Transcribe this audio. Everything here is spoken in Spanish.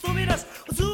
sumiras, sumiras.